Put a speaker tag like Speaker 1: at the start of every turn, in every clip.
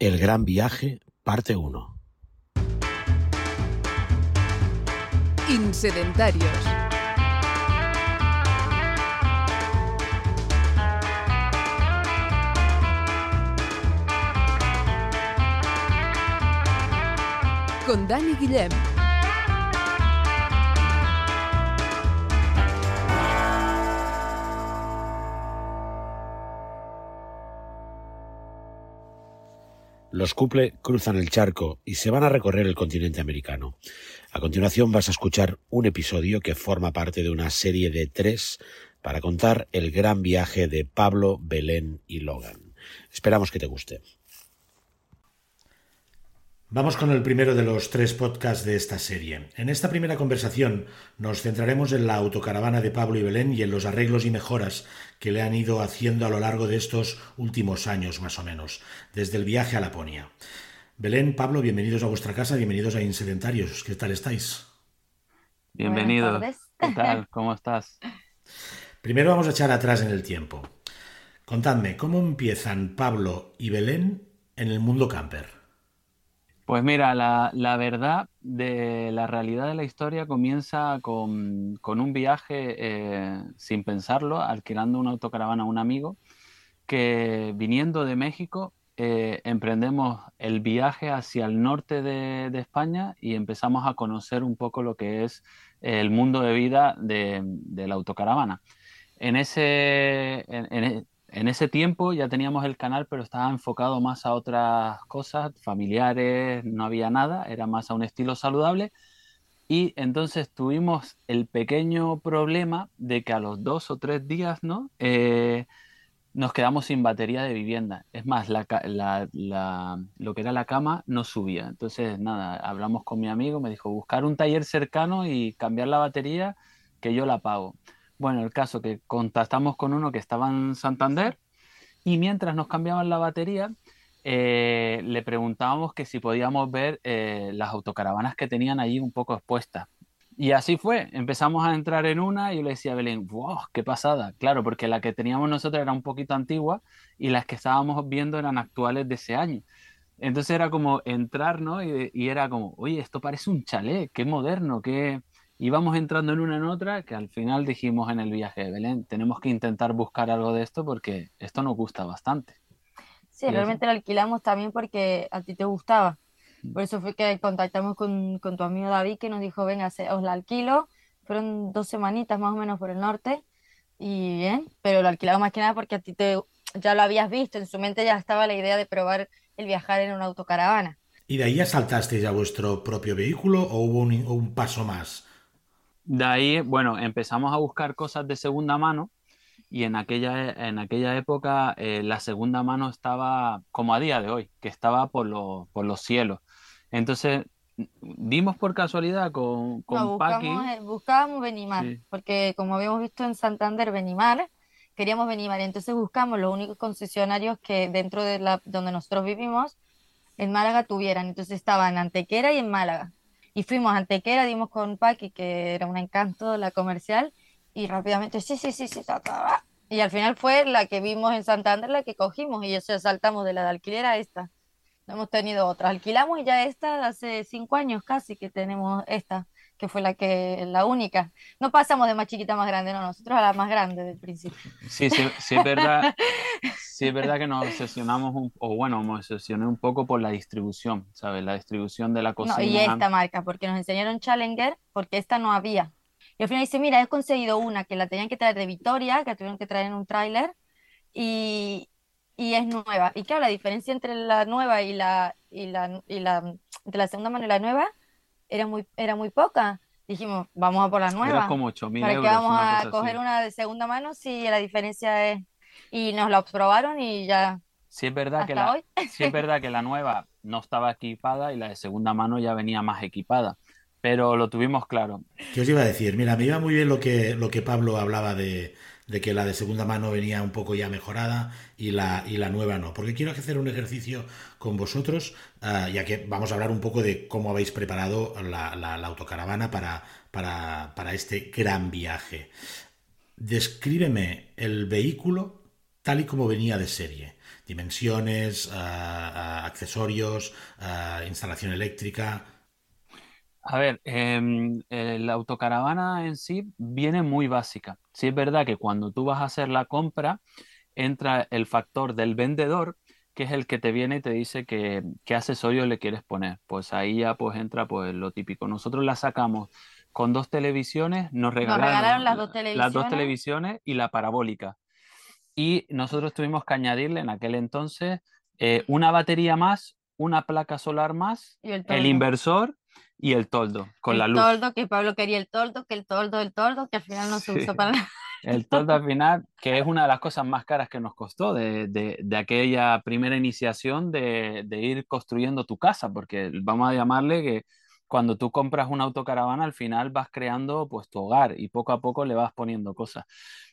Speaker 1: El Gran Viaje, parte 1.
Speaker 2: Insedentarios. Con Dani Guillem.
Speaker 1: Los Couple cruzan el charco y se van a recorrer el continente americano. A continuación vas a escuchar un episodio que forma parte de una serie de tres para contar el gran viaje de Pablo, Belén y Logan. Esperamos que te guste. Vamos con el primero de los tres podcasts de esta serie. En esta primera conversación nos centraremos en la autocaravana de Pablo y Belén y en los arreglos y mejoras que le han ido haciendo a lo largo de estos últimos años más o menos, desde el viaje a Laponia. Belén, Pablo, bienvenidos a vuestra casa, bienvenidos a Insedentarios. ¿Qué tal estáis?
Speaker 3: Bienvenido. ¿Qué tal? ¿Cómo estás?
Speaker 1: Primero vamos a echar atrás en el tiempo. Contadme, ¿cómo empiezan Pablo y Belén en el mundo camper?
Speaker 3: Pues mira, la, verdad de la realidad de la historia comienza con, un viaje eh, sin pensarlo, alquilando una autocaravana a un amigo que viniendo de México eh, emprendemos el viaje hacia el norte de, España y empezamos a conocer un poco lo que es el mundo de vida de, la autocaravana. En ese, en ese tiempo ya teníamos el canal, pero estaba enfocado más a otras cosas, familiares, no había nada, era más a un estilo saludable. Y entonces tuvimos el pequeño problema de que a los dos o tres días, ¿no? Eh, nos quedamos sin batería de vivienda. Es más, lo que era la cama no subía. Entonces, nada, hablamos con mi amigo, me dijo buscar un taller cercano y cambiar la batería, que yo la pago. Bueno, el caso que contactamos con uno que estaba en Santander y mientras nos cambiaban la batería, eh, le preguntábamos que si podíamos ver eh, las autocaravanas que tenían allí un poco expuestas. Y así fue, empezamos a entrar en una y yo le decía a Belén, wow, qué pasada. Claro, porque la que teníamos nosotros era un poquito antigua y las que estábamos viendo eran actuales de ese año. Entonces era como entrar, ¿no? Y, y era como, oye, esto parece un chalet, qué moderno, qué, íbamos entrando en una en otra que al final dijimos en el viaje de Belén, tenemos que intentar buscar algo de esto porque esto nos gusta bastante.
Speaker 4: Sí, realmente lo alquilamos también porque a ti te gustaba. Mm. Por eso fue que contactamos con, con tu amigo David que nos dijo, venga, os la alquilo. Fueron dos semanitas más o menos por el norte y bien, pero lo alquilamos más que nada porque a ti te, ya lo habías visto, en su mente ya estaba la idea de probar el viajar en una autocaravana.
Speaker 1: ¿Y de ahí ya saltasteis a vuestro propio vehículo o hubo un, un paso más?
Speaker 3: De ahí, bueno, empezamos a buscar cosas de segunda mano y en aquella, en aquella época eh, la segunda mano estaba como a día de hoy, que estaba por, por los cielos. Entonces, dimos por casualidad con, con
Speaker 4: no, buscamos, buscábamos Benimar, porque como habíamos visto en Santander, Benimar, queríamos Benimar. Entonces buscamos los únicos concesionarios que dentro de la donde nosotros vivimos, en Málaga tuvieran. Entonces estaban en Antequera y en Málaga y fuimos a Antequera, dimos con Paqui, que era un encanto la comercial, y rápidamente, sí, sí, sí, sí, y al final fue la que vimos en Santander, la que cogimos, y eso saltamos de la de alquiler a esta. No hemos tenido otra. Alquilamos y ya esta hace cinco años casi que tenemos esta, que fue la que la única. No pasamos de más chiquita a más grande, no, nosotros a la más grande del principio.
Speaker 3: Sí, sí, sí es verdad. sí es verdad que nos obsesionamos, un, o bueno, me obsesioné un poco por la distribución, ¿sabes? La distribución de la cocina. No,
Speaker 4: y esta marca, porque nos enseñaron Challenger, porque esta no había. Y al final dice, mira, he conseguido una que la tenían que traer de Vitoria, que tuvieron que traer en un tráiler, y, y, es nueva. Y claro, la diferencia entre la nueva y la, y la, y la, entre la segunda mano y la nueva era muy, era muy poca. Dijimos, vamos a por la nueva. Era
Speaker 3: como 8
Speaker 4: ¿Para
Speaker 3: euros,
Speaker 4: que vamos a coger una de segunda mano si la diferencia es y nos la probaron y ya.
Speaker 3: Sí es verdad que la, sí es verdad que la nueva no estaba equipada y la de segunda mano ya venía más equipada, pero lo tuvimos claro.
Speaker 1: ¿Qué os iba a decir? Mira, me iba muy bien lo que, lo que Pablo hablaba de, de que la de segunda mano venía un poco ya mejorada y la, y la nueva no. Porque quiero hacer un ejercicio con vosotros, ah, ya que vamos a hablar un poco de cómo habéis preparado la, autocaravana para, para, para, este gran viaje. Descríbeme el vehículo tal y como venía de serie. Dimensiones, accesorios, instalación eléctrica.
Speaker 3: A ver, em, la autocaravana en sí viene muy básica. Sí es verdad que cuando tú vas a hacer la compra, entra el factor del vendedor, que es el que te viene y te dice que, qué accesorio le quieres poner. Pues ahí ya pues entra pues lo típico. Nosotros la sacamos con dos televisiones, nos regalaron,
Speaker 4: las, dos
Speaker 3: las dos televisiones y la parabólica. Y nosotros tuvimos que añadirle en aquel entonces eh, una batería más, una placa solar más, el, inversor y el toldo con la luz.
Speaker 4: El toldo, que Pablo quería el toldo, que el toldo, el toldo, que al final no se usó para nada.
Speaker 3: El toldo al final, que es una de las cosas más caras que nos costó de, de, aquella primera iniciación de, de, ir construyendo tu casa, porque vamos a llamarle que cuando tú compras una autocaravana, al final vas creando pues tu hogar y poco a poco le vas poniendo cosas.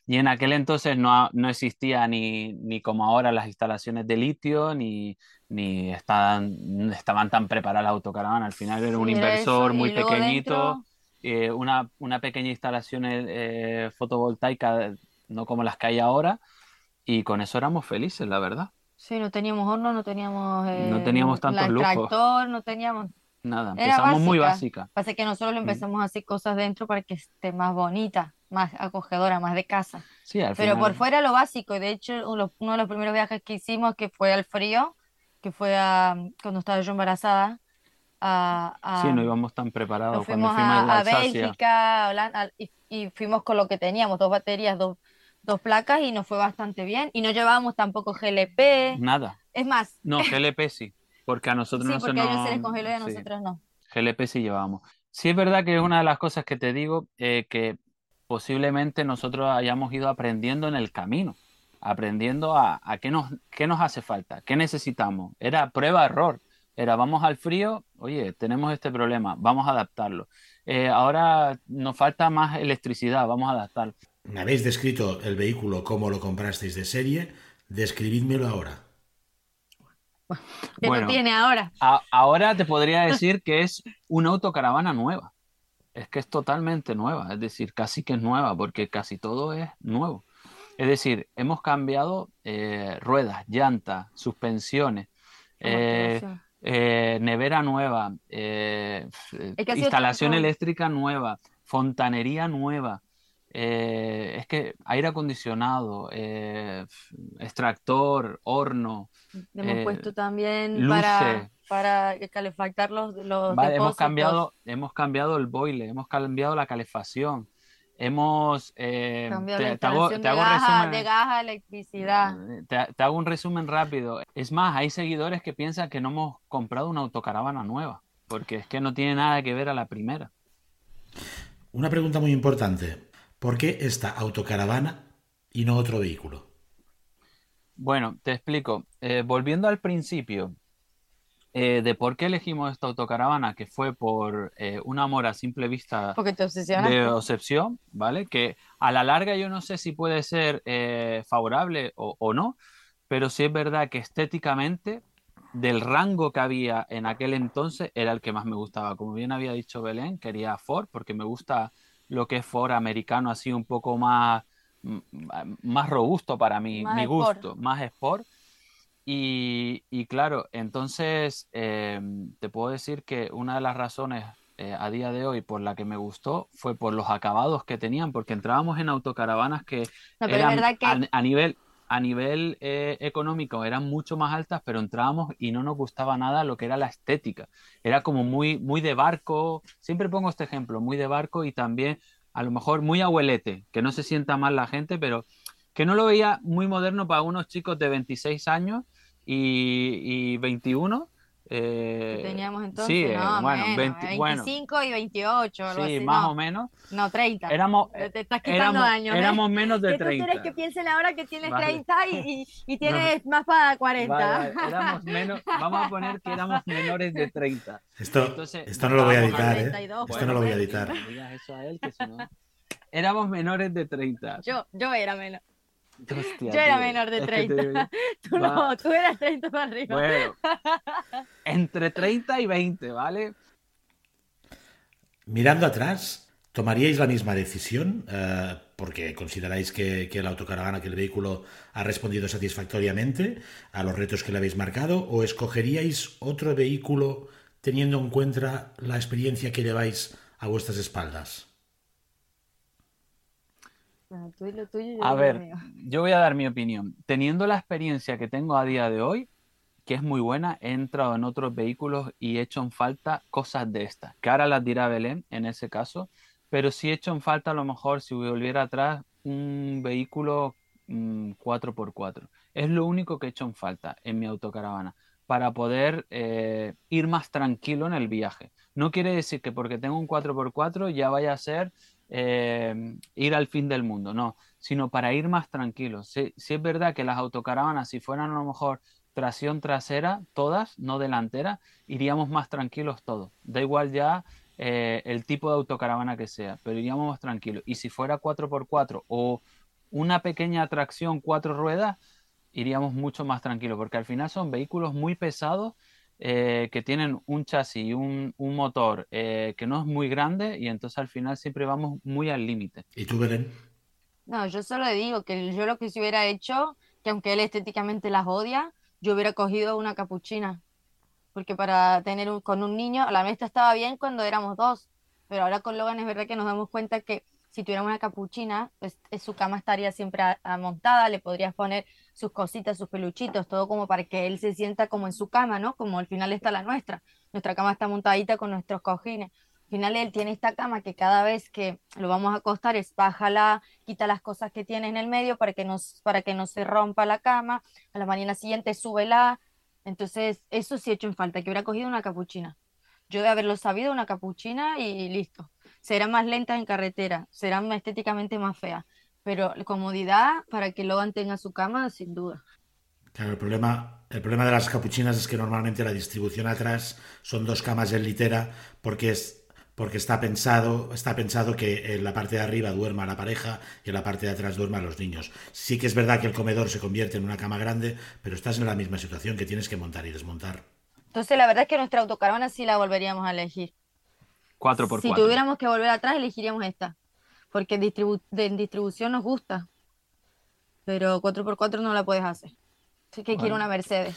Speaker 3: Y en aquel entonces no, no existía ni, ni, como ahora las instalaciones de litio, ni, ni estaban, estaban tan preparadas las autocaravanas. Al final era un inversor muy pequeñito, eh, una, una, pequeña instalación eh, fotovoltaica, no como las que hay ahora, y con eso éramos felices, la verdad.
Speaker 4: Sí, no teníamos horno, no teníamos,
Speaker 3: no teníamos eh, tantos lujos.
Speaker 4: tractor, no teníamos
Speaker 3: Nada, empezamos muy básica.
Speaker 4: Pasa que nosotros lo empezamos a hacer cosas dentro para que esté más bonita, más acogedora, más de casa.
Speaker 3: Sí, al
Speaker 4: Pero por fuera lo básico, y de hecho uno, de los primeros viajes que hicimos, que fue al frío, que fue a, cuando estaba yo embarazada, a,
Speaker 3: sí, no íbamos tan preparados
Speaker 4: fuimos
Speaker 3: cuando
Speaker 4: a, a Bélgica, Holanda, y, y, fuimos con lo que teníamos, dos baterías, dos, dos placas, y nos fue bastante bien. Y no llevábamos tampoco GLP.
Speaker 3: Nada.
Speaker 4: Es más.
Speaker 3: No, GLP sí. Porque a nosotros
Speaker 4: sí,
Speaker 3: no
Speaker 4: porque
Speaker 3: se
Speaker 4: nos... se les congeló y a nosotros no.
Speaker 3: GLP sí llevábamos. Sí es verdad que es una de las cosas que te digo eh, que posiblemente nosotros hayamos ido aprendiendo en el camino, aprendiendo a, a qué, nos, qué nos hace falta, qué necesitamos. Era prueba-error. Era vamos al frío, oye, tenemos este problema, vamos a adaptarlo. Eh, ahora nos falta más electricidad, vamos a adaptarlo.
Speaker 1: Me habéis descrito el vehículo como lo comprasteis de serie, describidmelo ahora.
Speaker 4: ¿Qué bueno, tiene ahora?
Speaker 3: ahora te podría decir que es una autocaravana nueva. Es que es totalmente nueva, es decir, casi que es nueva, porque casi todo es nuevo. Es decir, hemos cambiado eh, ruedas, llantas, suspensiones, eh, eh, nevera nueva, instalación eléctrica nueva, fontanería nueva. Es que aire acondicionado, extractor, horno,
Speaker 4: Hemos eh, puesto también para, para calefactar los, los
Speaker 3: hemos cambiado hemos cambiado el boiler hemos cambiado la calefacción. Hemos
Speaker 4: eh, te, hago, de, resumen, de gas electricidad.
Speaker 3: Te, hago un resumen rápido. Es más hay seguidores que piensan que no hemos comprado una autocaravana nueva porque es que no tiene nada que ver a la primera.
Speaker 1: Una pregunta muy importante ¿por qué esta autocaravana y no otro vehículo?
Speaker 3: Bueno, te explico. Eh, volviendo al principio eh, de por qué elegimos esta autocaravana, que fue por eh, un amor a simple vista de obsesión, ¿vale? Que a la larga yo no sé si puede ser favorable o, o, no, pero sí es verdad que estéticamente, del rango que había en aquel entonces, era el que más me gustaba. Como bien había dicho Belén, quería Ford porque me gusta lo que es Ford americano, así un poco más más robusto para mi, mi gusto, más sport. Y, y claro, entonces em, te puedo decir que una de las razones eh, a día de hoy por la que me gustó fue por los acabados que tenían, porque entrábamos en autocaravanas que, eran A, nivel, a nivel eh, económico eran mucho más altas, pero entrábamos y no nos gustaba nada lo que era la estética. Era como muy, muy de barco, siempre pongo este ejemplo, muy de barco y también a lo mejor muy abuelete, que no se sienta mal la gente, pero que no lo veía muy moderno para unos chicos de 26 años y, y 21
Speaker 4: eh, teníamos entonces, sí, no, bueno, 25 y 28, algo
Speaker 3: sí,
Speaker 4: así,
Speaker 3: más o menos.
Speaker 4: No, 30.
Speaker 3: Éramos,
Speaker 4: te estás quitando años.
Speaker 3: ¿eh? Éramos menos de 30.
Speaker 4: ¿Qué tú quieres que piensen ahora que tienes 30 y, y, tienes más para 40?
Speaker 3: Vale, éramos menos, vamos a poner que éramos menores de 30.
Speaker 1: Esto, Entonces, esto no lo voy a editar, ¿eh? Esto bueno, no lo voy a editar.
Speaker 3: Digas eso a él, que si no... Éramos menores de 30.
Speaker 4: Yo, yo era menos. Hostia, yo era menor de 30. tú no, tú eras 30 para arriba.
Speaker 3: Bueno, entre 30 y 20, ¿vale?
Speaker 1: Mirando atrás, ¿tomaríais la misma decisión? Uh, porque consideráis que, que, la autocaravana, que el vehículo ha respondido satisfactoriamente a los retos que le habéis marcado, o escogeríais otro vehículo teniendo en cuenta la experiencia que lleváis a vuestras espaldas?
Speaker 3: A ver, yo voy a dar mi opinión. Teniendo la experiencia que tengo a día de hoy, que es muy buena, he entrado en otros vehículos y he hecho en falta cosas de estas, que ahora las dirá Belén en ese caso, pero sí he hecho en falta a lo mejor si volviera atrás un vehículo 4x4. Mm, es lo único que he hecho en falta en mi autocaravana para poder eh, ir más tranquilo en el viaje. No quiere decir que porque tengo un 4x4 ya vaya a ser eh, ir al fin del mundo, no, sino para ir más tranquilo. Si, es verdad que las autocaravanas, si fueran a lo mejor tracción trasera, todas, no delantera, iríamos más tranquilos todos. Da igual ya eh, el tipo de autocaravana que sea, pero iríamos más tranquilos. Y si fuera 4x4 o una pequeña tracción cuatro ruedas, iríamos mucho más tranquilos, porque al final son vehículos muy pesados eh, que tienen un chasis y un, motor eh, que no es muy grande y entonces al final siempre vamos muy al límite.
Speaker 1: ¿Y tú, Belén?
Speaker 4: No, yo solo digo que yo lo que se hubiera hecho, que aunque él estéticamente las odia, yo hubiera cogido una capuchina. Porque para tener con un niño, la mesa estaba bien cuando éramos dos, pero ahora con Logan es verdad que nos damos cuenta que si tuviéramos una capuchina, pues eh, su cama estaría siempre montada, le podrías poner sus cositas, sus peluchitos, todo como para que él se sienta como en su cama, ¿no? Como al final está la nuestra. Nuestra cama está montadita con nuestros cojines. Al final él tiene esta cama que cada vez que lo vamos a acostar es bájala, quita las cosas que tiene en el medio para que, nos, para que no se rompa la cama. A la mañana siguiente súbela. Entonces, eso sí he hecho en falta, que hubiera cogido una capuchina. Yo de haberlo sabido, una capuchina y listo serán más lentas en carretera, serán estéticamente más feas, pero comodidad para que Logan tenga su cama, sin duda.
Speaker 1: Claro, el problema, el problema de las capuchinas es que normalmente la distribución atrás son dos camas en litera porque es porque está pensado, está pensado que en la parte de arriba duerma la pareja y en la parte de atrás duerman los niños. Sí que es verdad que el comedor se convierte en una cama grande, pero estás en la misma situación que tienes que montar y desmontar.
Speaker 4: Entonces la verdad es que nuestra autocaravana sí la volveríamos a elegir.
Speaker 3: 4x4.
Speaker 4: Si tuviéramos que volver atrás, elegiríamos esta. Porque en, distribución nos gusta. Pero 4x4 no la puedes hacer. Así que quiero una Mercedes.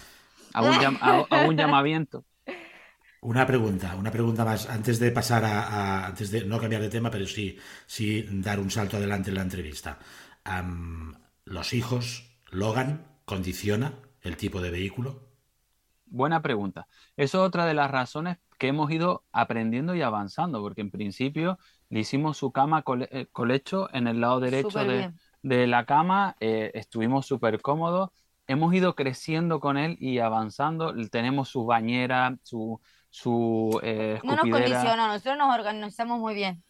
Speaker 3: A un, llamamiento.
Speaker 1: Una pregunta, una pregunta más. Antes de pasar a, Antes de no cambiar de tema, pero sí, sí dar un salto adelante en la entrevista. ¿Los hijos, Logan, condiciona el tipo de vehículo?
Speaker 3: Buena pregunta. Eso es otra de las razones que hemos ido aprendiendo y avanzando, porque en principio le hicimos su cama eh, colecho en el lado derecho de, la cama, eh, estuvimos súper cómodos, hemos ido creciendo con él y avanzando, tenemos su bañera, su, su
Speaker 4: eh, No nos condiciona, nosotros nos organizamos muy bien.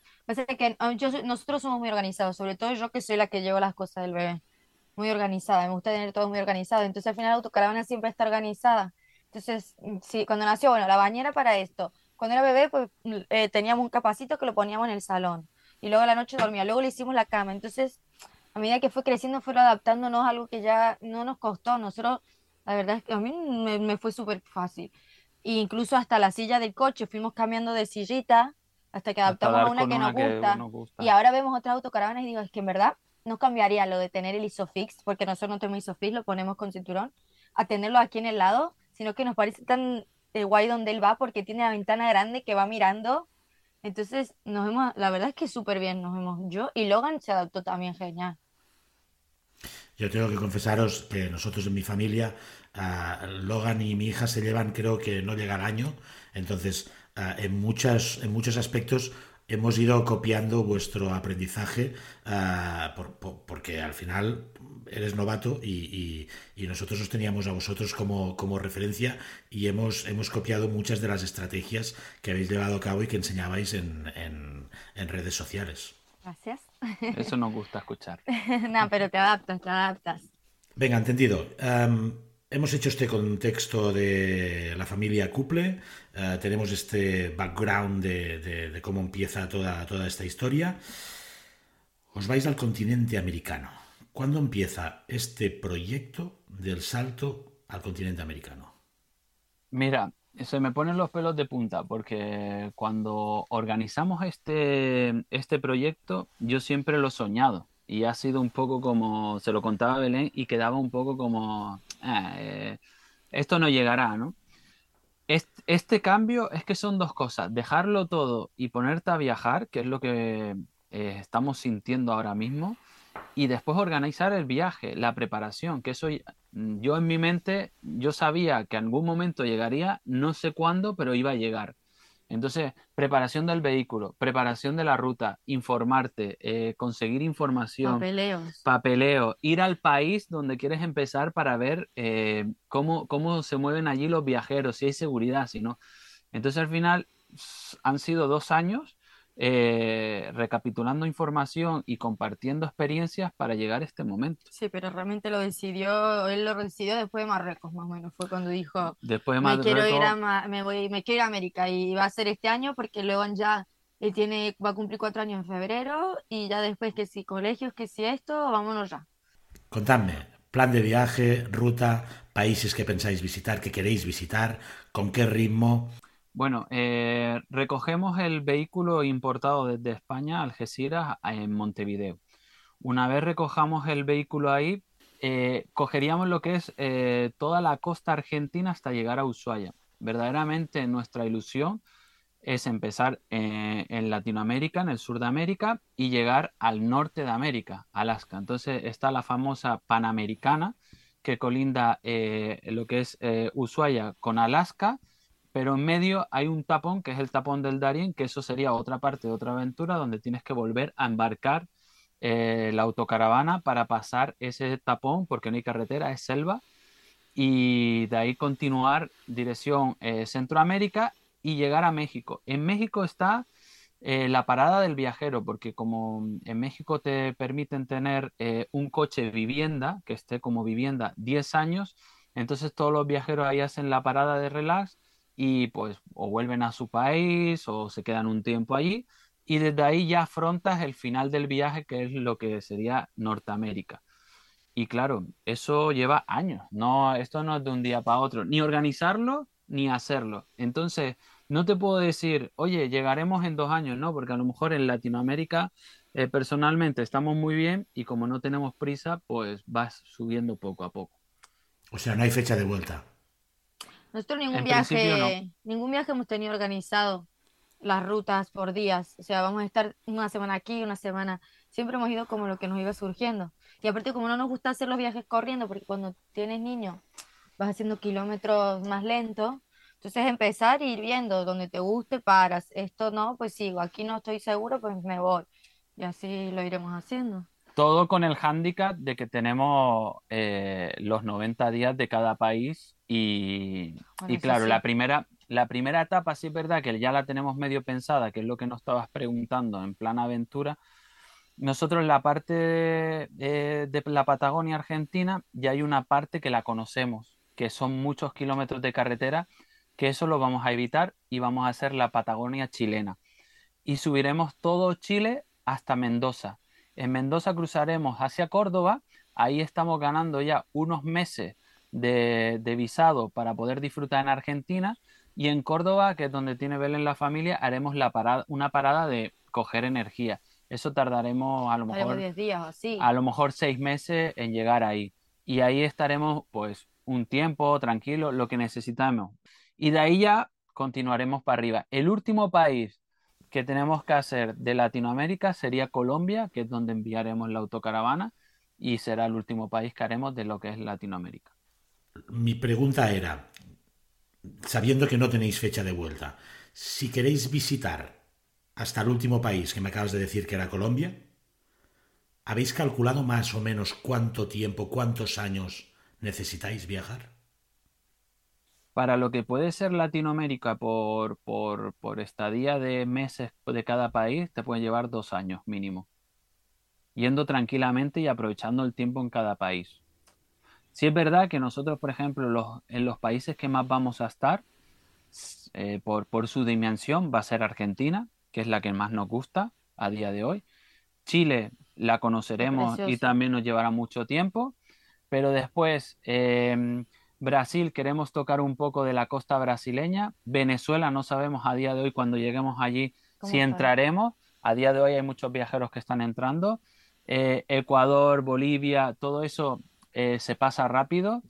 Speaker 4: que nosotros somos muy organizados, sobre todo yo que soy la que llevo las cosas del bebé. Muy organizada, me gusta tener todo muy organizado. Entonces al final la autocaravana siempre está organizada. Entonces, mm, sí, cuando nació, bueno, la bañera para esto. Cuando era bebé, pues mm, eh, teníamos un capacito que lo poníamos en el salón. Y luego a la noche dormía. Luego le hicimos la cama. Entonces, a medida que fue creciendo, fue adaptándonos a algo que ya no nos costó. Nosotros, la verdad es que a mí me, fue súper fácil. E incluso hasta la silla del coche, fuimos cambiando de sillita hasta que adaptamos a una, que, nos gusta. Y ahora vemos otras autocaravanas y digo, es que en verdad no cambiaría lo de tener el ISOFIX, porque nosotros no tenemos ISOFIX, lo ponemos con cinturón, a tenerlo aquí en el lado sino que nos parece tan eh, guay donde él va porque tiene la ventana grande que va mirando. Entonces, nos vemos, la verdad es que súper bien nos vemos yo y Logan se adaptó también genial.
Speaker 1: Yo tengo que confesaros que nosotros en mi familia, Logan y mi hija se llevan, creo que no llega al año, entonces en, muchas, en muchos aspectos hemos ido copiando vuestro aprendizaje porque al final eres novato y, nosotros os teníamos a vosotros como, como, referencia y hemos, hemos copiado muchas de las estrategias que habéis llevado a cabo y que enseñabais en, en, redes sociales.
Speaker 4: Gracias.
Speaker 3: Eso nos gusta escuchar.
Speaker 4: no, pero te adaptas, te adaptas.
Speaker 1: Venga, entendido. hemos hecho este contexto de la familia Couple, eh, tenemos este background de, de, cómo empieza toda, toda esta historia. Os vais al continente americano. ¿Cuándo empieza este proyecto del salto al continente americano?
Speaker 3: Mira, se me ponen los pelos de punta porque cuando organizamos este, este proyecto yo siempre lo he soñado y ha sido un poco como, se lo contaba Belén y quedaba un poco como, ah, eh, esto no llegará, ¿no? Este, cambio es que son dos cosas, dejarlo todo y ponerte a viajar, que es lo que eh, estamos sintiendo ahora mismo, y después organizar el viaje, la preparación, que eso yo en mi mente, yo sabía que en algún momento llegaría, no sé cuándo, pero iba a llegar. Entonces, preparación del vehículo, preparación de la ruta, informarte, eh, conseguir información,
Speaker 4: papeleos,
Speaker 3: papeleo, ir al país donde quieres empezar para ver eh, cómo, cómo se mueven allí los viajeros, si hay seguridad, si no. Entonces, al final, han sido dos años eh, recapitulando información y compartiendo experiencias para llegar a este momento.
Speaker 4: Sí, pero realmente lo decidió, él lo decidió después de Marruecos, más o menos, fue cuando dijo,
Speaker 3: después de
Speaker 4: Marruecos, me quiero ir a, me voy, me quiero ir a América y va a ser este año porque luego ya él tiene, va a cumplir cuatro años en febrero y ya después que si colegios, que si esto, vámonos ya.
Speaker 1: Contadme, plan de viaje, ruta, países que pensáis visitar, que queréis visitar, con qué ritmo.
Speaker 3: Bueno, eh, recogemos el vehículo importado desde España, Algeciras, en Montevideo. Una vez recojamos el vehículo ahí, eh, cogeríamos lo que es eh, toda la costa argentina hasta llegar a Ushuaia. Verdaderamente nuestra ilusión es empezar en Latinoamérica, en el sur de América, y llegar al norte de América, Alaska. Entonces está la famosa Panamericana, que colinda lo que es Ushuaia con Alaska pero en medio hay un tapón que es el tapón del Darien, que eso sería otra parte de otra aventura donde tienes que volver a embarcar eh, la autocaravana para pasar ese tapón, porque no hay carretera, es selva, y de ahí continuar dirección eh, Centroamérica y llegar a México. En México está eh, la parada del viajero, porque como en México te permiten tener un coche vivienda, que esté como vivienda 10 años, entonces todos los viajeros ahí hacen la parada de relax y pues o vuelven a su país o se quedan un tiempo allí y desde ahí ya afrontas el final del viaje que es lo que sería Norteamérica. Y claro, eso lleva años, no, esto no es de un día para otro, ni organizarlo ni hacerlo. Entonces, no te puedo decir, oye, llegaremos en dos años, ¿no? Porque a lo mejor en Latinoamérica eh, personalmente estamos muy bien y como no tenemos prisa, pues vas subiendo poco a poco.
Speaker 1: O sea, no hay fecha de vuelta.
Speaker 4: Nosotros ningún viaje, ningún viaje hemos tenido organizado las rutas por días. O sea, vamos a estar una semana aquí, una semana. Siempre hemos ido como lo que nos iba surgiendo. Y aparte, como no nos gusta hacer los viajes corriendo, porque cuando tienes niños vas haciendo kilómetros más lentos. Entonces empezar a ir viendo donde te guste, paras. Esto no, pues sigo. Aquí no estoy seguro, pues me voy. Y así lo iremos haciendo.
Speaker 3: Todo con el hándicap de que tenemos eh, los 90 días de cada país y, claro, la, primera, la primera etapa sí es verdad que ya la tenemos medio pensada, que es lo que nos estabas preguntando en plan aventura. Nosotros en la parte de, de la Patagonia Argentina ya hay una parte que la conocemos, que son muchos kilómetros de carretera, que eso lo vamos a evitar y vamos a hacer la Patagonia chilena. Y subiremos todo Chile hasta Mendoza en Mendoza cruzaremos hacia Córdoba, ahí estamos ganando ya unos meses de, visado para poder disfrutar en Argentina y en Córdoba, que es donde tiene Belén la familia, haremos la parada, una parada de coger energía. Eso tardaremos a lo mejor
Speaker 4: días
Speaker 3: a lo mejor seis meses en llegar ahí y ahí estaremos pues un tiempo tranquilo, lo que necesitamos. Y de ahí ya continuaremos para arriba. El último país que tenemos que hacer de Latinoamérica sería Colombia, que es donde enviaremos la autocaravana y será el último país que haremos de lo que es Latinoamérica.
Speaker 1: Mi pregunta era, sabiendo que no tenéis fecha de vuelta, si queréis visitar hasta el último país que me acabas de decir que era Colombia, ¿habéis calculado más o menos cuánto tiempo, cuántos años necesitáis viajar?
Speaker 3: Para lo que puede ser Latinoamérica por, por, estadía de meses de cada país, te puede llevar dos años mínimo. Yendo tranquilamente y aprovechando el tiempo en cada país. Si es verdad que nosotros, por ejemplo, en los países que más vamos a estar, eh, por, por su dimensión, va a ser Argentina, que es la que más nos gusta a día de hoy. Chile la conoceremos y también nos llevará mucho tiempo, pero después em, Brasil queremos tocar un poco de la costa brasileña. Venezuela no sabemos a día de hoy cuando lleguemos allí si entraremos. A día de hoy hay muchos viajeros que están entrando. eh, Ecuador, Bolivia, todo eso eh, se pasa rápido.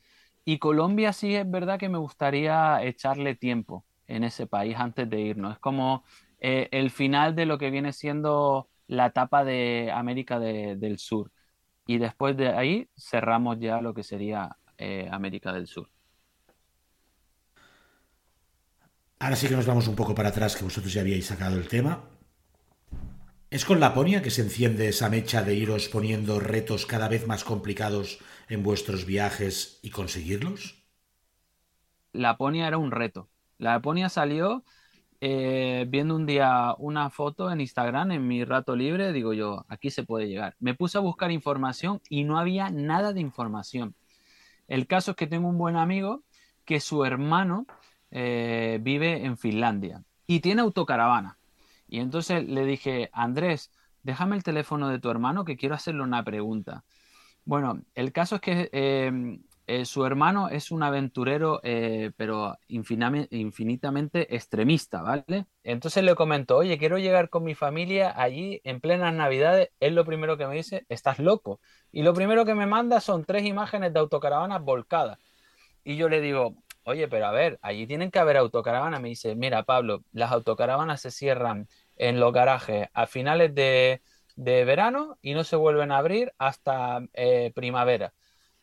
Speaker 3: Y Colombia sí es verdad que me gustaría echarle tiempo en ese país antes de irnos. Es como eh, el final de lo que viene siendo la etapa de América del Sur. Y después de ahí cerramos ya lo que sería América del Sur.
Speaker 1: Ahora sí que nos vamos un poco para atrás, que vosotros ya habíais sacado el tema. ¿Es con Laponia que se enciende esa mecha de iros poniendo retos cada vez más complicados en vuestros viajes y conseguirlos?
Speaker 3: Laponia era un reto. Laponia salió eh, viendo un día una foto en Instagram en mi rato libre, digo yo, aquí se puede llegar. Me puse a buscar información y no había nada de información. El caso es que tengo un buen amigo que su hermano eh, vive en Finlandia y tiene autocaravana. Y entonces le dije, Andrés, déjame el teléfono de tu hermano que quiero hacerle una pregunta. Bueno, el caso es que em, eh, su hermano es un aventurero, eh, pero infinitamente extremista, ¿vale? Entonces le comentó, oye, quiero llegar con mi familia allí en plenas navidades. Él lo primero que me dice, estás loco. Y lo primero que me manda son tres imágenes de autocaravanas volcadas. Y yo le digo, oye, pero a ver, allí tienen que haber autocaravanas. Me dice, mira, Pablo, las autocaravanas se cierran en los garajes a finales de, verano y no se vuelven a abrir hasta eh, primavera.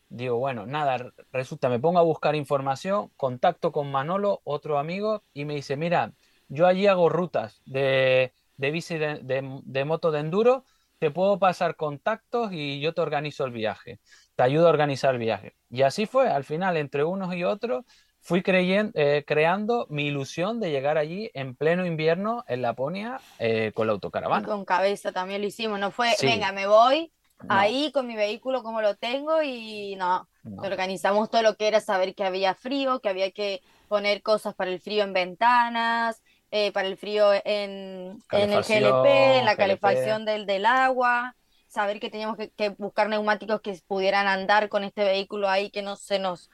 Speaker 3: Digo, bueno, nada, resulta, me pongo a buscar información, contacto con Manolo, otro amigo, y me dice, mira, yo allí hago rutas de, de bici de, de, moto de enduro, te puedo pasar contactos y yo te organizo el viaje, te ayudo a organizar el viaje. Y así fue, al final, entre unos y otros, fui creyendo, eh, creando mi ilusión de llegar allí en pleno invierno en Laponia eh, con la autocaravana.
Speaker 4: con cabeza también lo hicimos, no fue, venga, me voy ahí con mi vehículo como lo tengo y no, organizamos todo lo que era saber que había frío, que había que poner cosas para el frío en ventanas, eh, para el frío en, en el GLP, en la calefacción del, del agua saber que teníamos que, que, buscar neumáticos que pudieran andar con este vehículo ahí, que no se nos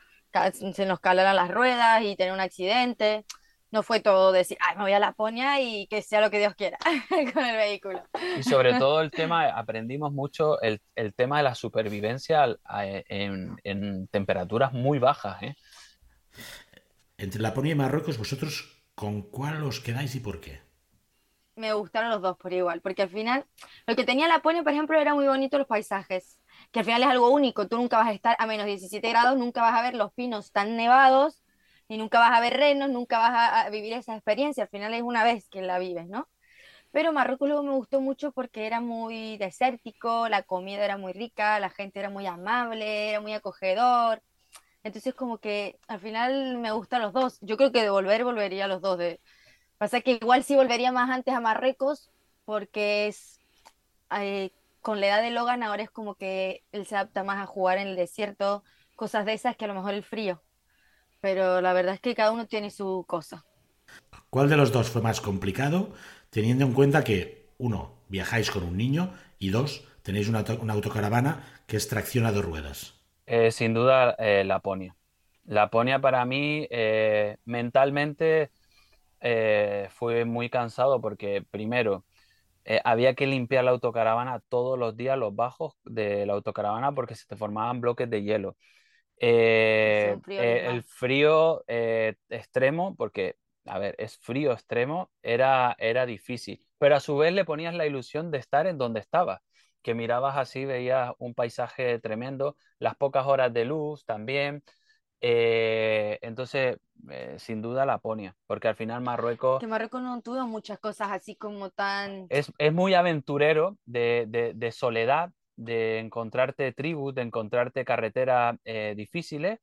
Speaker 4: se nos calaran las ruedas y tener un accidente. No fue todo decir, ay, me voy a Laponia y que sea lo que Dios quiera con el vehículo.
Speaker 3: Y sobre todo el tema, aprendimos mucho el, el tema de la supervivencia en, en temperaturas muy bajas. ¿eh?
Speaker 1: Entre Laponia y Marruecos, ¿vosotros con cuál os quedáis y por qué?
Speaker 4: Me gustaron los dos por igual, porque al final lo que tenía Laponia, por ejemplo, era muy bonito los paisajes que al final es algo único. Tú nunca vas a estar a menos 17 grados, nunca vas a ver los pinos tan nevados, y nunca vas a ver renos, nunca vas a, vivir esa experiencia. Al final es una vez que la vives, ¿no? Pero Marruecos luego me gustó mucho porque era muy desértico, la comida era muy rica, la gente era muy amable, era muy acogedor. Entonces como que al final me gustan los dos. Yo creo que de volver volvería a los dos. Pasa que igual sí volvería más antes a Marruecos porque es eh, con la edad de Logan ahora es como que él se adapta más a jugar en el desierto, cosas de esas que a lo mejor el frío. Pero la verdad es que cada uno tiene su cosa.
Speaker 1: ¿Cuál de los dos fue más complicado, teniendo en cuenta que, uno, viajáis con un niño y dos, tenéis una, autocaravana que es tracción a dos ruedas?
Speaker 3: Eh, sin duda, eh, Laponia. Laponia para mí, eh, mentalmente, fue muy cansado porque, primero, eh, había que limpiar la autocaravana todos los días, los bajos de la autocaravana, porque se te formaban bloques de hielo. Eh, eh, el frío extremo, porque, a ver, es frío extremo, era, era difícil, pero a su vez le ponías la ilusión de estar en donde estabas, que mirabas así, veías un paisaje tremendo, las pocas horas de luz también. entonces, eh, sin duda Laponia, porque al final Marruecos...
Speaker 4: Que Marruecos no tuvo muchas cosas así como tan...
Speaker 3: Es, es muy aventurero de, de, de, soledad, de encontrarte tribus, de encontrarte carreteras eh, difíciles,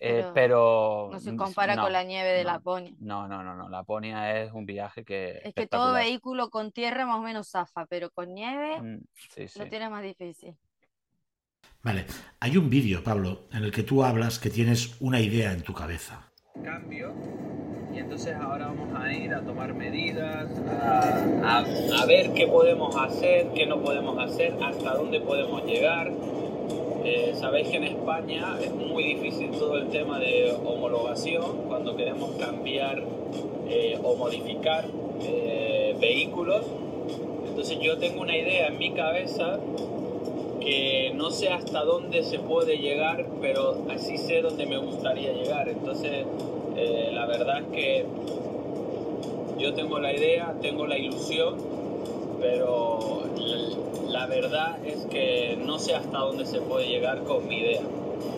Speaker 3: eh, pero,
Speaker 4: No se compara con la nieve de Laponia.
Speaker 3: No, no, no, no, Laponia es un viaje que...
Speaker 4: Es que todo vehículo con tierra más o menos zafa, pero con nieve mm, lo tiene más difícil.
Speaker 1: Vale, hay un vídeo, Pablo, en el que tú hablas que tienes una idea en tu cabeza
Speaker 3: cambio y entonces ahora vamos a ir a tomar medidas, a, a, ver qué podemos hacer, qué no podemos hacer, hasta dónde podemos llegar. Eh, sabéis que en España es muy difícil todo el tema de homologación cuando queremos cambiar eh, o modificar eh, vehículos. Entonces yo tengo una idea en mi cabeza que no sé hasta dónde se puede llegar, pero así sé dónde me gustaría llegar. Entonces, eh, la verdad es que yo tengo la idea, tengo la ilusión, pero la, verdad es que no sé hasta dónde se puede llegar con mi idea.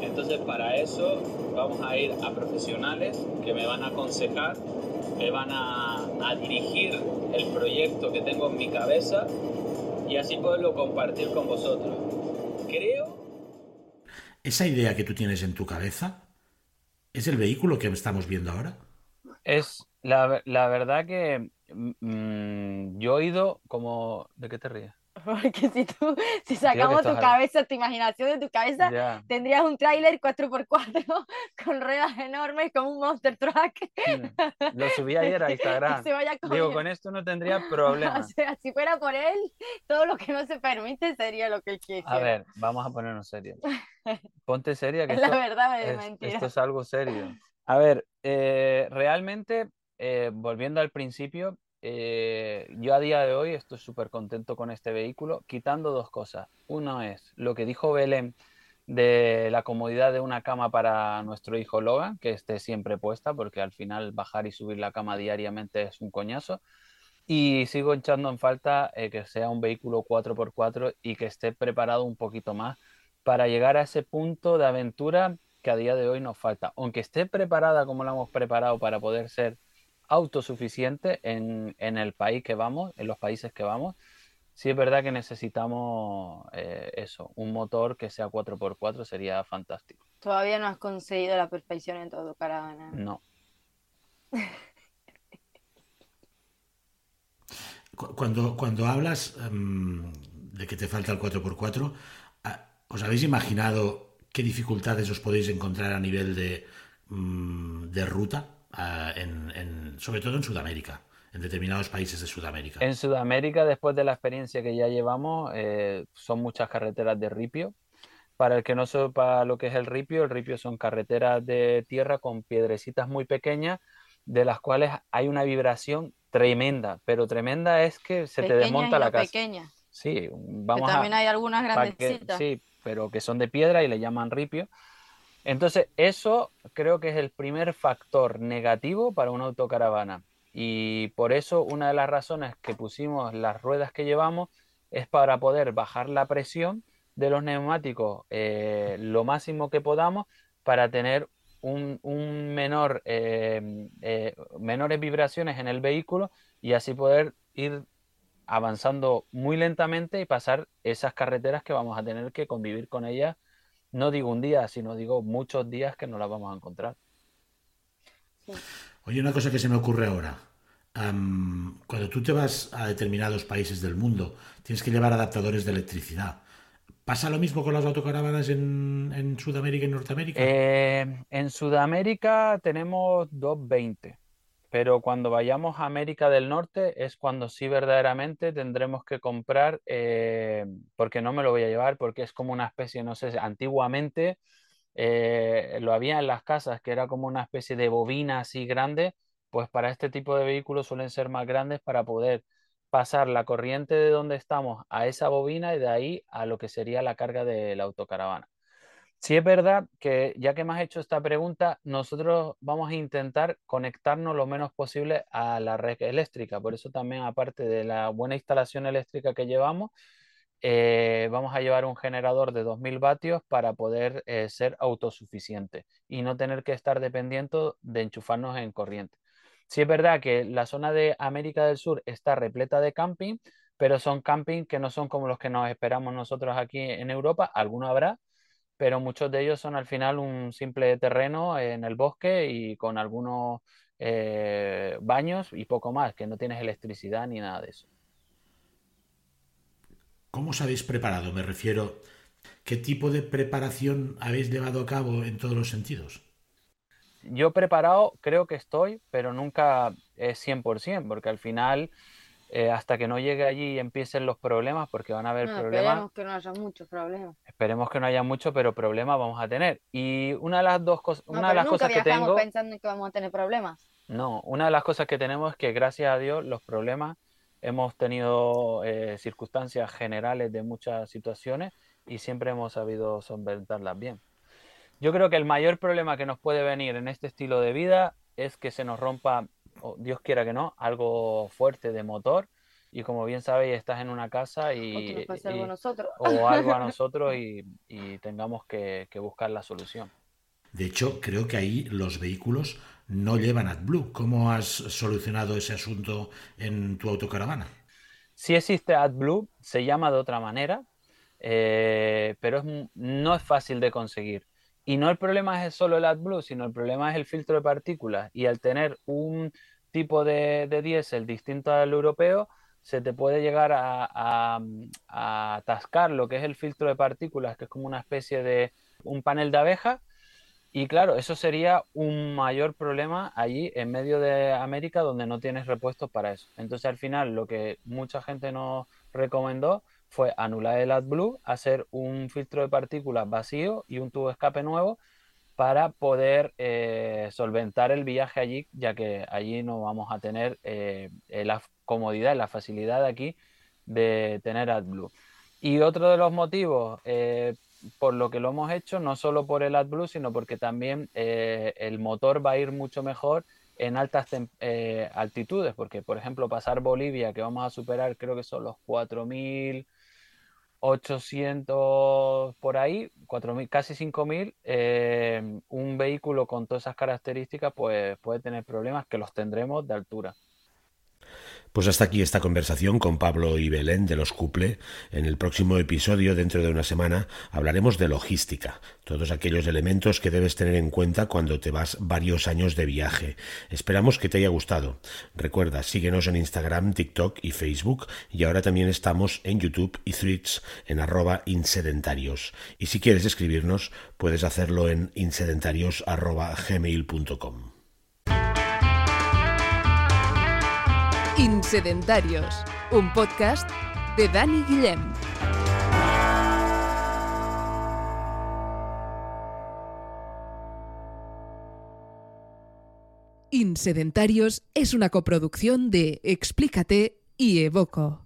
Speaker 3: Entonces, para eso vamos a ir a profesionales que me van a aconsejar, me van a, a dirigir el proyecto que tengo en mi cabeza y así poderlo compartir con vosotros. Creo...
Speaker 1: ¿Esa idea que tú tienes en tu cabeza es el vehículo que estamos viendo ahora?
Speaker 3: Es la, la verdad que mm, yo he oído como... ¿De qué te ríes?
Speaker 4: Porque si tú, si sacamos tu cabeza, tu imaginación de tu cabeza, tendrías un tráiler 4x4 con ruedas enormes como un monster truck.
Speaker 3: Lo subí ayer a Instagram. Digo, con esto no tendría problema.
Speaker 4: O sea, si fuera por él, todo lo que no se permite sería lo que él quiere.
Speaker 3: A ver, vamos a ponernos serios. Ponte seria que
Speaker 4: es
Speaker 3: esto,
Speaker 4: la verdad, es, mentira.
Speaker 3: esto es algo serio. A ver, eh, realmente, eh, volviendo al principio, eh, yo a día de hoy estoy súper contento con este vehículo, quitando dos cosas. Uno es lo que dijo Belén de la comodidad de una cama para nuestro hijo Logan, que esté siempre puesta, porque al final bajar y subir la cama diariamente es un coñazo. Y sigo echando en falta eh, que sea un vehículo 4x4 y que esté preparado un poquito más para llegar a ese punto de aventura que a día de hoy nos falta. Aunque esté preparada como la hemos preparado para poder ser autosuficiente en, en, el país que vamos, en los países que vamos, sí es verdad que necesitamos eh, eso, un motor que sea 4x4 sería fantástico.
Speaker 4: Todavía no has conseguido la perfección en todo caravana.
Speaker 3: No.
Speaker 1: Cuando, cuando hablas em, de que te falta el 4x4, ah, ¿os habéis imaginado qué dificultades os podéis encontrar a nivel de, mm, de ruta? En, sobre todo en Sudamérica, en determinados países de Sudamérica.
Speaker 3: En Sudamérica, después de la experiencia que ya llevamos, eh, son muchas carreteras de ripio. Para el que no sepa lo que es el ripio, el ripio son carreteras de tierra con piedrecitas muy pequeñas, de las cuales hay una vibración tremenda, pero tremenda es que se te desmonta la casa.
Speaker 4: Pequeña.
Speaker 3: Sí, vamos
Speaker 4: también hay algunas grandecitas.
Speaker 3: sí, pero que son de piedra y le llaman ripio. Entonces, eso creo que es el primer factor negativo para una autocaravana. Y por eso una de las razones que pusimos las ruedas que llevamos es para poder bajar la presión de los neumáticos eh, lo máximo que podamos para tener un, menor, eh, eh, menores vibraciones en el vehículo y así poder ir avanzando muy lentamente y pasar esas carreteras que vamos a tener que convivir con ellas no digo un día, sino digo muchos días que no la vamos a encontrar.
Speaker 1: Oye, una cosa que se me ocurre ahora. cuando tú te vas a determinados países del mundo, tienes que llevar adaptadores de electricidad. ¿Pasa lo mismo con las autocaravanas en, Sudamérica y Norteamérica?
Speaker 3: Eh, en Sudamérica tenemos 220 pero cuando vayamos a América del Norte es cuando sí verdaderamente tendremos que comprar, eh, porque no me lo voy a llevar, porque es como una especie, no sé, antiguamente eh, lo había en las casas, que era como una especie de bobina así grande, pues para este tipo de vehículos suelen ser más grandes para poder pasar la corriente de donde estamos a esa bobina y de ahí a lo que sería la carga de la autocaravana. Sí es verdad que ya que me has hecho esta pregunta, nosotros vamos a intentar conectarnos lo menos posible a la red eléctrica. Por eso también, aparte de la buena instalación eléctrica que llevamos, eh, vamos a llevar un generador de 2.000 vatios para poder eh, ser autosuficiente y no tener que estar dependiendo de enchufarnos en corriente. Sí es verdad que la zona de América del Sur está repleta de camping, pero son camping que no son como los que nos esperamos nosotros aquí en Europa. Alguno habrá, pero muchos de ellos son al final un simple terreno en el bosque y con algunos eh, baños y poco más, que no tienes electricidad ni nada de eso.
Speaker 1: ¿Cómo os habéis preparado? Me refiero, ¿qué tipo de preparación habéis llevado a cabo en todos los sentidos?
Speaker 3: Yo preparado creo que estoy, pero nunca es 100%, porque al final eh, hasta que no llegue allí y empiecen los problemas, porque van a haber problemas.
Speaker 4: Esperemos que no haya muchos problemas.
Speaker 3: Esperemos que no haya muchos, pero problemas vamos a tener. Y una de las dos cosas, una de las cosas que tengo.
Speaker 4: pensando que vamos a tener problemas.
Speaker 3: No, una de las cosas que tenemos es que gracias a Dios los problemas hemos tenido eh, circunstancias generales de muchas situaciones y siempre hemos sabido solventarlas bien. Yo creo que el mayor problema que nos puede venir en este estilo de vida es que se nos rompa, o Dios quiera que no, algo fuerte de motor y como bien sabéis estás en una casa y,
Speaker 4: algo a nosotros.
Speaker 3: o algo a nosotros y, tengamos que, buscar la solución.
Speaker 1: De hecho, creo que ahí los vehículos no llevan AdBlue. ¿Cómo has solucionado ese asunto en tu autocaravana?
Speaker 3: Si existe AdBlue, se llama de otra manera, eh, pero no es fácil de conseguir. Y no el problema es solo el AdBlue, sino el problema es el filtro de partículas. Y al tener un tipo de, diésel distinto al europeo, se te puede llegar a, atascar lo que es el filtro de partículas, que es como una especie de un panel de abeja. Y claro, eso sería un mayor problema allí en medio de América donde no tienes repuestos para eso. Entonces al final lo que mucha gente nos recomendó fue anular el AdBlue, hacer un filtro de partículas vacío y un tubo de escape nuevo para poder eh, solventar el viaje allí, ya que allí no vamos a tener eh, la comodidad la facilidad aquí de tener AdBlue. Y otro de los motivos eh, por lo que lo hemos hecho, no solo por el AdBlue, sino porque también el motor va a ir mucho mejor en altas altitudes, porque por ejemplo pasar Bolivia, que vamos a superar creo que son los 4000 800 por ahí, 4.000, casi 5.000, eh, un vehículo con todas esas características pues puede tener problemas que los tendremos de altura.
Speaker 1: Pues hasta aquí esta conversación con Pablo y Belén de los Cuple. En el próximo episodio, dentro de una semana, hablaremos de logística, todos aquellos elementos que debes tener en cuenta cuando te vas varios años de viaje. Esperamos que te haya gustado. Recuerda, síguenos en Instagram, TikTok y Facebook y ahora también estamos en YouTube y Threads en arroba insedentarios. Y si quieres escribirnos, puedes hacerlo en insedentarios.gmail.com.
Speaker 2: Insedentarios, un podcast de Dani Guillem. Insedentarios es una coproducción de Explícate y Evoco.